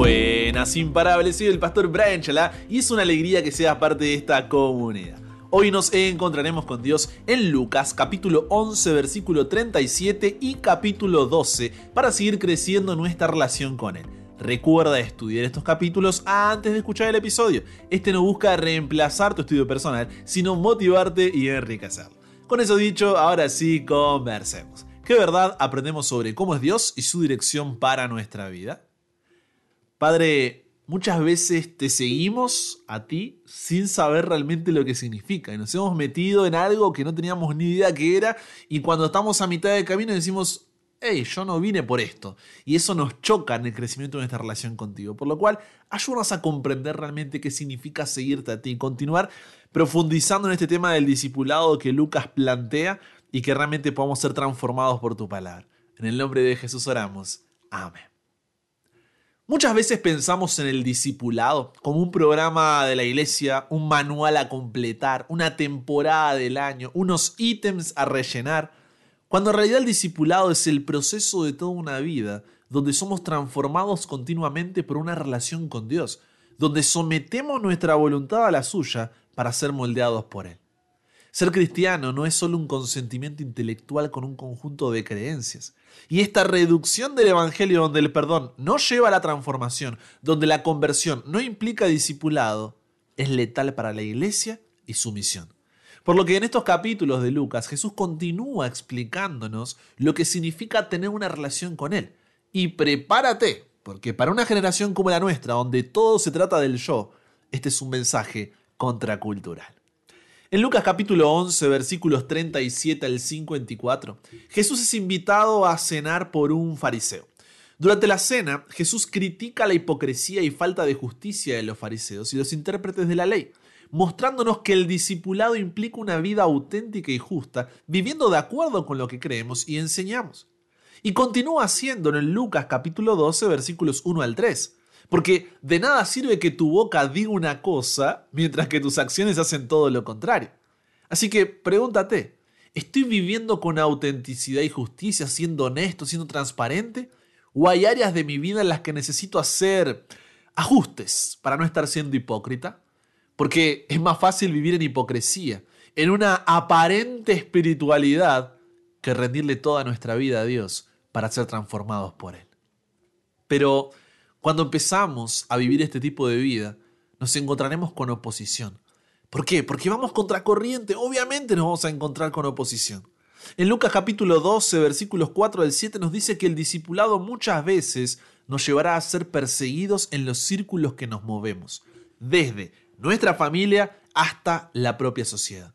Buenas, imparables, soy el pastor Brian Chalá y es una alegría que seas parte de esta comunidad. Hoy nos encontraremos con Dios en Lucas capítulo 11 versículo 37 y capítulo 12 para seguir creciendo nuestra relación con Él. Recuerda estudiar estos capítulos antes de escuchar el episodio. Este no busca reemplazar tu estudio personal, sino motivarte y enriquecerlo. Con eso dicho, ahora sí, conversemos. ¿Qué verdad aprendemos sobre cómo es Dios y su dirección para nuestra vida? Padre, muchas veces te seguimos a ti sin saber realmente lo que significa y nos hemos metido en algo que no teníamos ni idea que era y cuando estamos a mitad de camino decimos, hey, yo no vine por esto. Y eso nos choca en el crecimiento de nuestra relación contigo. Por lo cual, ayúdanos a comprender realmente qué significa seguirte a ti y continuar profundizando en este tema del discipulado que Lucas plantea y que realmente podamos ser transformados por tu palabra. En el nombre de Jesús oramos. Amén. Muchas veces pensamos en el discipulado como un programa de la iglesia, un manual a completar, una temporada del año, unos ítems a rellenar, cuando en realidad el discipulado es el proceso de toda una vida donde somos transformados continuamente por una relación con Dios, donde sometemos nuestra voluntad a la suya para ser moldeados por Él. Ser cristiano no es solo un consentimiento intelectual con un conjunto de creencias. Y esta reducción del Evangelio donde el perdón no lleva a la transformación, donde la conversión no implica discipulado, es letal para la iglesia y su misión. Por lo que en estos capítulos de Lucas Jesús continúa explicándonos lo que significa tener una relación con Él. Y prepárate, porque para una generación como la nuestra, donde todo se trata del yo, este es un mensaje contracultural. En Lucas capítulo 11, versículos 37 al 54, Jesús es invitado a cenar por un fariseo. Durante la cena, Jesús critica la hipocresía y falta de justicia de los fariseos y los intérpretes de la ley, mostrándonos que el discipulado implica una vida auténtica y justa, viviendo de acuerdo con lo que creemos y enseñamos. Y continúa haciéndolo en Lucas capítulo 12, versículos 1 al 3 porque de nada sirve que tu boca diga una cosa mientras que tus acciones hacen todo lo contrario. Así que pregúntate, ¿estoy viviendo con autenticidad y justicia, siendo honesto, siendo transparente? ¿O hay áreas de mi vida en las que necesito hacer ajustes para no estar siendo hipócrita? Porque es más fácil vivir en hipocresía, en una aparente espiritualidad, que rendirle toda nuestra vida a Dios para ser transformados por Él. Pero cuando empezamos a vivir este tipo de vida, nos encontraremos con oposición. ¿Por qué? Porque vamos contracorriente. Obviamente nos vamos a encontrar con oposición. En Lucas capítulo 12, versículos 4 al 7 nos dice que el discipulado muchas veces nos llevará a ser perseguidos en los círculos que nos movemos, desde nuestra familia hasta la propia sociedad.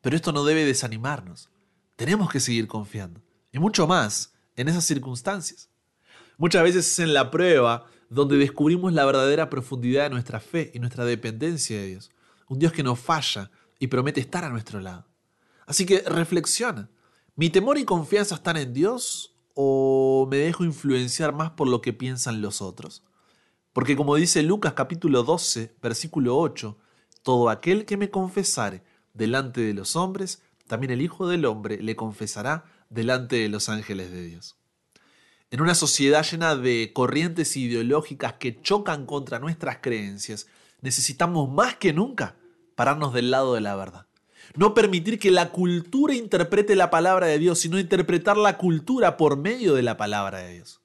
Pero esto no debe desanimarnos. Tenemos que seguir confiando. Y mucho más en esas circunstancias. Muchas veces es en la prueba donde descubrimos la verdadera profundidad de nuestra fe y nuestra dependencia de Dios. Un Dios que no falla y promete estar a nuestro lado. Así que reflexiona. ¿Mi temor y confianza están en Dios o me dejo influenciar más por lo que piensan los otros? Porque como dice Lucas capítulo 12, versículo 8, todo aquel que me confesare delante de los hombres, también el Hijo del Hombre le confesará delante de los ángeles de Dios. En una sociedad llena de corrientes ideológicas que chocan contra nuestras creencias, necesitamos más que nunca pararnos del lado de la verdad. No permitir que la cultura interprete la palabra de Dios, sino interpretar la cultura por medio de la palabra de Dios.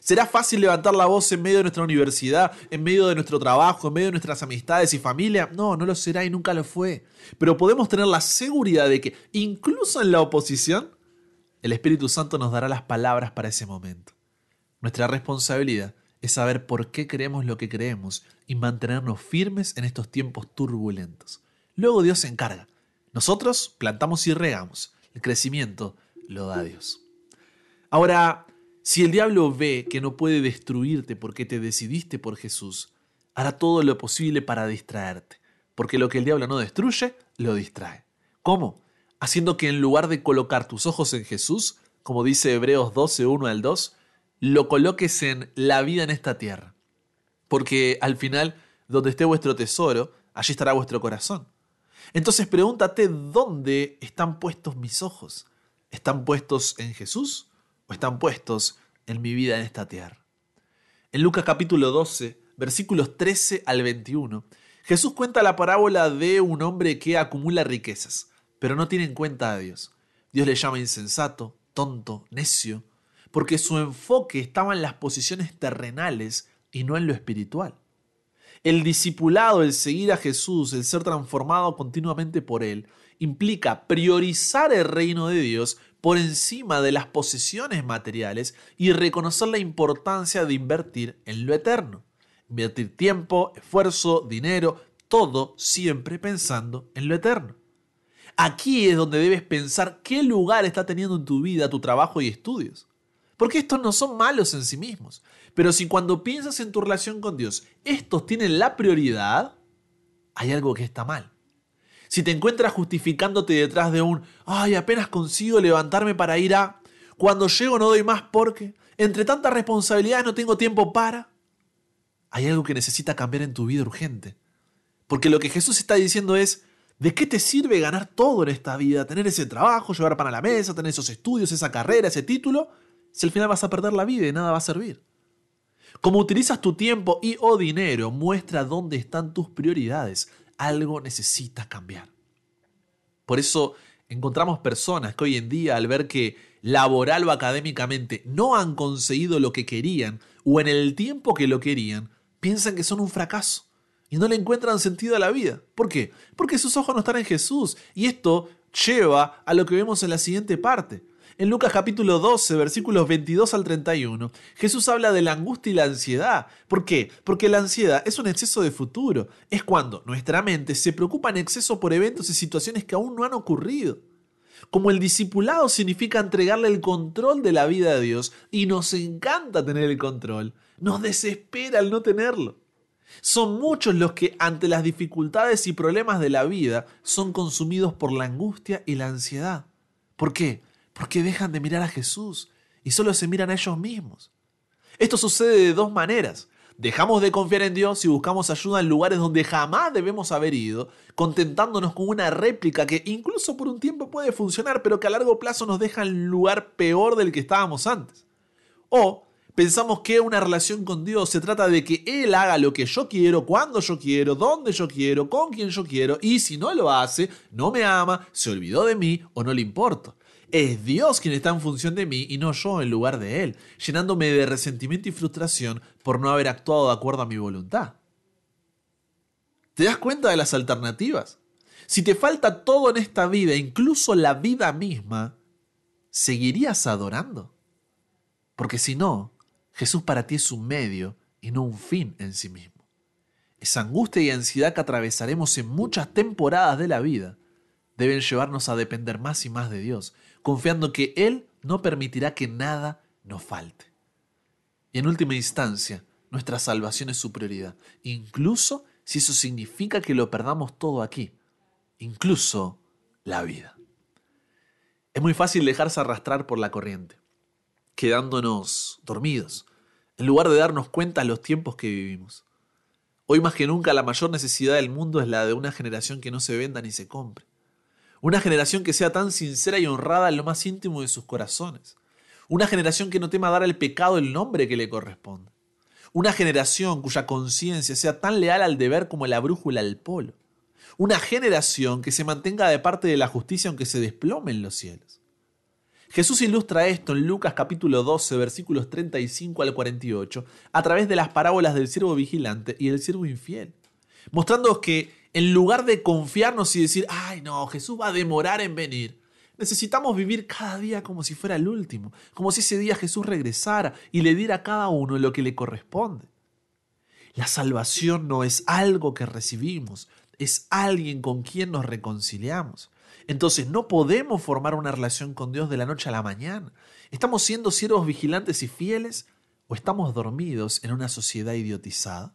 ¿Será fácil levantar la voz en medio de nuestra universidad, en medio de nuestro trabajo, en medio de nuestras amistades y familia? No, no lo será y nunca lo fue. Pero podemos tener la seguridad de que, incluso en la oposición, el Espíritu Santo nos dará las palabras para ese momento. Nuestra responsabilidad es saber por qué creemos lo que creemos y mantenernos firmes en estos tiempos turbulentos. Luego Dios se encarga. Nosotros plantamos y regamos. El crecimiento lo da Dios. Ahora, si el diablo ve que no puede destruirte porque te decidiste por Jesús, hará todo lo posible para distraerte, porque lo que el diablo no destruye, lo distrae. ¿Cómo? Haciendo que en lugar de colocar tus ojos en Jesús, como dice Hebreos 12, 1 al 2, lo coloques en la vida en esta tierra. Porque al final, donde esté vuestro tesoro, allí estará vuestro corazón. Entonces pregúntate dónde están puestos mis ojos. ¿Están puestos en Jesús o están puestos en mi vida en esta tierra? En Lucas capítulo 12, versículos 13 al 21, Jesús cuenta la parábola de un hombre que acumula riquezas, pero no tiene en cuenta a Dios. Dios le llama insensato, tonto, necio, porque su enfoque estaba en las posiciones terrenales y no en lo espiritual. El discipulado, el seguir a Jesús, el ser transformado continuamente por Él, implica priorizar el reino de Dios por encima de las posesiones materiales y reconocer la importancia de invertir en lo eterno. Invertir tiempo, esfuerzo, dinero, todo siempre pensando en lo eterno. Aquí es donde debes pensar qué lugar está teniendo en tu vida tu trabajo y estudios. Porque estos no son malos en sí mismos. Pero si cuando piensas en tu relación con Dios, estos tienen la prioridad, hay algo que está mal. Si te encuentras justificándote detrás de un, ay, apenas consigo levantarme para ir a, cuando llego no doy más porque, entre tantas responsabilidades no tengo tiempo para, hay algo que necesita cambiar en tu vida urgente. Porque lo que Jesús está diciendo es, ¿de qué te sirve ganar todo en esta vida? Tener ese trabajo, llevar pan a la mesa, tener esos estudios, esa carrera, ese título, si al final vas a perder la vida y nada va a servir. Como utilizas tu tiempo y o dinero muestra dónde están tus prioridades. Algo necesitas cambiar. Por eso encontramos personas que hoy en día al ver que laboral o académicamente no han conseguido lo que querían o en el tiempo que lo querían, piensan que son un fracaso y no le encuentran sentido a la vida. ¿Por qué? Porque sus ojos no están en Jesús y esto lleva a lo que vemos en la siguiente parte. En Lucas capítulo 12, versículos 22 al 31, Jesús habla de la angustia y la ansiedad. ¿Por qué? Porque la ansiedad es un exceso de futuro. Es cuando nuestra mente se preocupa en exceso por eventos y situaciones que aún no han ocurrido. Como el discipulado significa entregarle el control de la vida a Dios y nos encanta tener el control, nos desespera el no tenerlo. Son muchos los que ante las dificultades y problemas de la vida son consumidos por la angustia y la ansiedad. ¿Por qué? Porque dejan de mirar a Jesús y solo se miran a ellos mismos. Esto sucede de dos maneras. Dejamos de confiar en Dios y buscamos ayuda en lugares donde jamás debemos haber ido, contentándonos con una réplica que incluso por un tiempo puede funcionar, pero que a largo plazo nos deja en lugar peor del que estábamos antes. O pensamos que una relación con Dios se trata de que Él haga lo que yo quiero, cuando yo quiero, donde yo quiero, con quien yo quiero, y si no lo hace, no me ama, se olvidó de mí o no le importo. Es Dios quien está en función de mí y no yo en lugar de Él, llenándome de resentimiento y frustración por no haber actuado de acuerdo a mi voluntad. ¿Te das cuenta de las alternativas? Si te falta todo en esta vida, incluso la vida misma, ¿seguirías adorando? Porque si no, Jesús para ti es un medio y no un fin en sí mismo. Esa angustia y ansiedad que atravesaremos en muchas temporadas de la vida deben llevarnos a depender más y más de Dios, confiando que Él no permitirá que nada nos falte. Y en última instancia, nuestra salvación es su prioridad, incluso si eso significa que lo perdamos todo aquí, incluso la vida. Es muy fácil dejarse arrastrar por la corriente, quedándonos dormidos, en lugar de darnos cuenta los tiempos que vivimos. Hoy más que nunca la mayor necesidad del mundo es la de una generación que no se venda ni se compre. Una generación que sea tan sincera y honrada en lo más íntimo de sus corazones. Una generación que no tema dar al pecado el nombre que le corresponde. Una generación cuya conciencia sea tan leal al deber como la brújula al polo. Una generación que se mantenga de parte de la justicia aunque se desplome en los cielos. Jesús ilustra esto en Lucas capítulo 12 versículos 35 al 48 a través de las parábolas del siervo vigilante y el siervo infiel, mostrando que en lugar de confiarnos y decir, ay no, Jesús va a demorar en venir, necesitamos vivir cada día como si fuera el último, como si ese día Jesús regresara y le diera a cada uno lo que le corresponde. La salvación no es algo que recibimos, es alguien con quien nos reconciliamos. Entonces no podemos formar una relación con Dios de la noche a la mañana. ¿Estamos siendo siervos vigilantes y fieles o estamos dormidos en una sociedad idiotizada?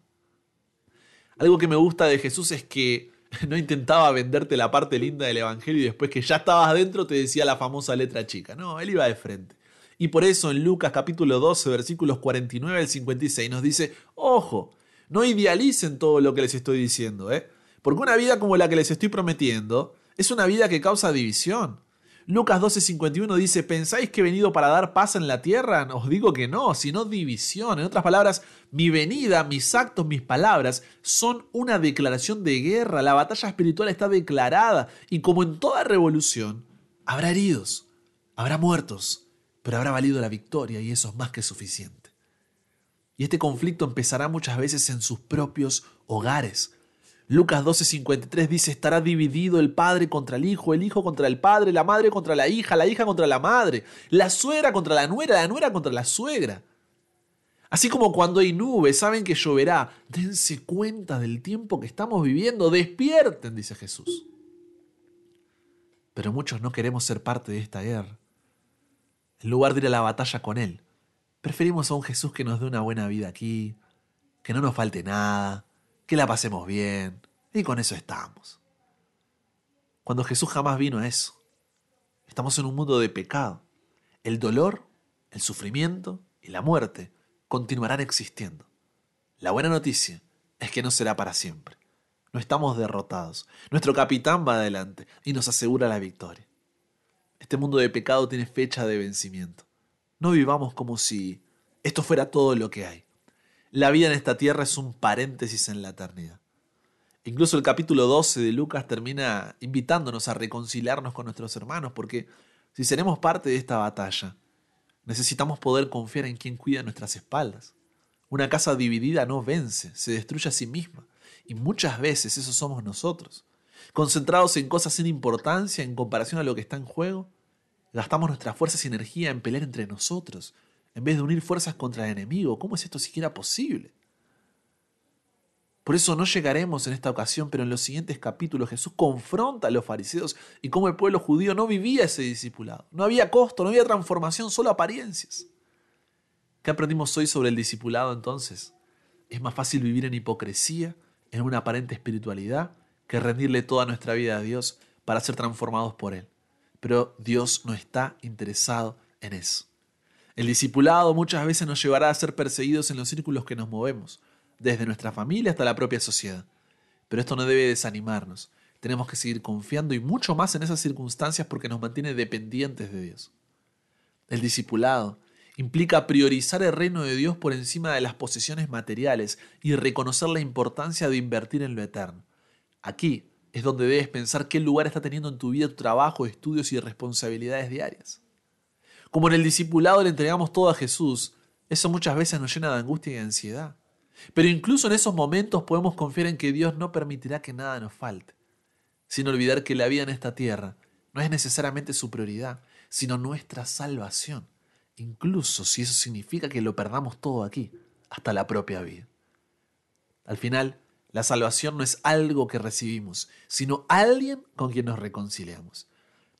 Algo que me gusta de Jesús es que no intentaba venderte la parte linda del Evangelio y después que ya estabas dentro te decía la famosa letra chica. No, él iba de frente. Y por eso en Lucas capítulo 12 versículos 49 al 56 nos dice, ojo, no idealicen todo lo que les estoy diciendo, ¿eh? Porque una vida como la que les estoy prometiendo es una vida que causa división. Lucas 12:51 dice, ¿pensáis que he venido para dar paz en la tierra? Os digo que no, sino división. En otras palabras, mi venida, mis actos, mis palabras son una declaración de guerra. La batalla espiritual está declarada y como en toda revolución, habrá heridos, habrá muertos, pero habrá valido la victoria y eso es más que suficiente. Y este conflicto empezará muchas veces en sus propios hogares Lucas 12:53 dice, estará dividido el padre contra el hijo, el hijo contra el padre, la madre contra la hija, la hija contra la madre, la suegra contra la nuera, la nuera contra la suegra. Así como cuando hay nubes, saben que lloverá, dense cuenta del tiempo que estamos viviendo, despierten, dice Jesús. Pero muchos no queremos ser parte de esta guerra. En lugar de ir a la batalla con Él, preferimos a un Jesús que nos dé una buena vida aquí, que no nos falte nada, que la pasemos bien, y con eso estamos. Cuando Jesús jamás vino a eso. Estamos en un mundo de pecado. El dolor, el sufrimiento y la muerte continuarán existiendo. La buena noticia es que no será para siempre. No estamos derrotados. Nuestro capitán va adelante y nos asegura la victoria. Este mundo de pecado tiene fecha de vencimiento. No vivamos como si esto fuera todo lo que hay. La vida en esta tierra es un paréntesis en la eternidad. Incluso el capítulo 12 de Lucas termina invitándonos a reconciliarnos con nuestros hermanos, porque si seremos parte de esta batalla, necesitamos poder confiar en quien cuida nuestras espaldas. Una casa dividida no vence, se destruye a sí misma, y muchas veces eso somos nosotros. Concentrados en cosas sin importancia en comparación a lo que está en juego, gastamos nuestras fuerzas y energía en pelear entre nosotros, en vez de unir fuerzas contra el enemigo. ¿Cómo es esto siquiera posible? Por eso no llegaremos en esta ocasión, pero en los siguientes capítulos Jesús confronta a los fariseos y cómo el pueblo judío no vivía ese discipulado. No había costo, no había transformación, solo apariencias. ¿Qué aprendimos hoy sobre el discipulado entonces? Es más fácil vivir en hipocresía, en una aparente espiritualidad, que rendirle toda nuestra vida a Dios para ser transformados por Él. Pero Dios no está interesado en eso. El discipulado muchas veces nos llevará a ser perseguidos en los círculos que nos movemos, desde nuestra familia hasta la propia sociedad. Pero esto no debe desanimarnos. Tenemos que seguir confiando y mucho más en esas circunstancias porque nos mantiene dependientes de Dios. El discipulado implica priorizar el reino de Dios por encima de las posesiones materiales y reconocer la importancia de invertir en lo eterno. Aquí es donde debes pensar qué lugar está teniendo en tu vida tu trabajo, estudios y responsabilidades diarias. Como en el discipulado le entregamos todo a Jesús, eso muchas veces nos llena de angustia y de ansiedad. Pero incluso en esos momentos podemos confiar en que Dios no permitirá que nada nos falte, sin olvidar que la vida en esta tierra no es necesariamente su prioridad, sino nuestra salvación, incluso si eso significa que lo perdamos todo aquí, hasta la propia vida. Al final, la salvación no es algo que recibimos, sino alguien con quien nos reconciliamos.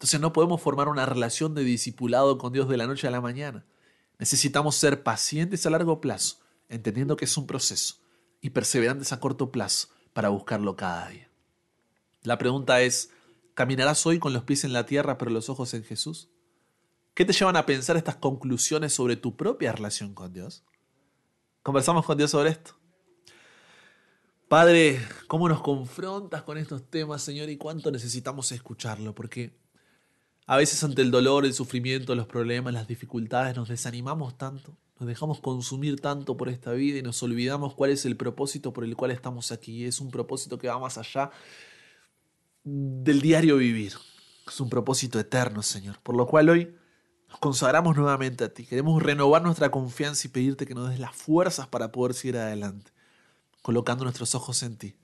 Entonces no podemos formar una relación de discipulado con Dios de la noche a la mañana. Necesitamos ser pacientes a largo plazo, entendiendo que es un proceso, y perseverantes a corto plazo para buscarlo cada día. La pregunta es, ¿caminarás hoy con los pies en la tierra pero los ojos en Jesús? ¿Qué te llevan a pensar estas conclusiones sobre tu propia relación con Dios? Conversamos con Dios sobre esto. Padre, ¿cómo nos confrontas con estos temas, Señor? Y cuánto necesitamos escucharlo, porque a veces ante el dolor, el sufrimiento, los problemas, las dificultades, nos desanimamos tanto, nos dejamos consumir tanto por esta vida y nos olvidamos cuál es el propósito por el cual estamos aquí. Es un propósito que va más allá del diario vivir. Es un propósito eterno, Señor. Por lo cual hoy nos consagramos nuevamente a ti. Queremos renovar nuestra confianza y pedirte que nos des las fuerzas para poder seguir adelante, colocando nuestros ojos en ti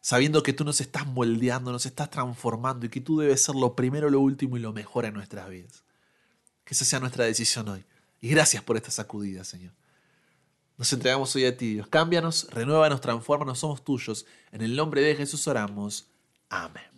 sabiendo que tú nos estás moldeando, nos estás transformando y que tú debes ser lo primero, lo último y lo mejor en nuestras vidas. Que esa sea nuestra decisión hoy. Y gracias por esta sacudida, Señor. Nos entregamos hoy a ti, Dios. Cámbianos, renuévanos, transfórmanos, somos tuyos. En el nombre de Jesús oramos. Amén.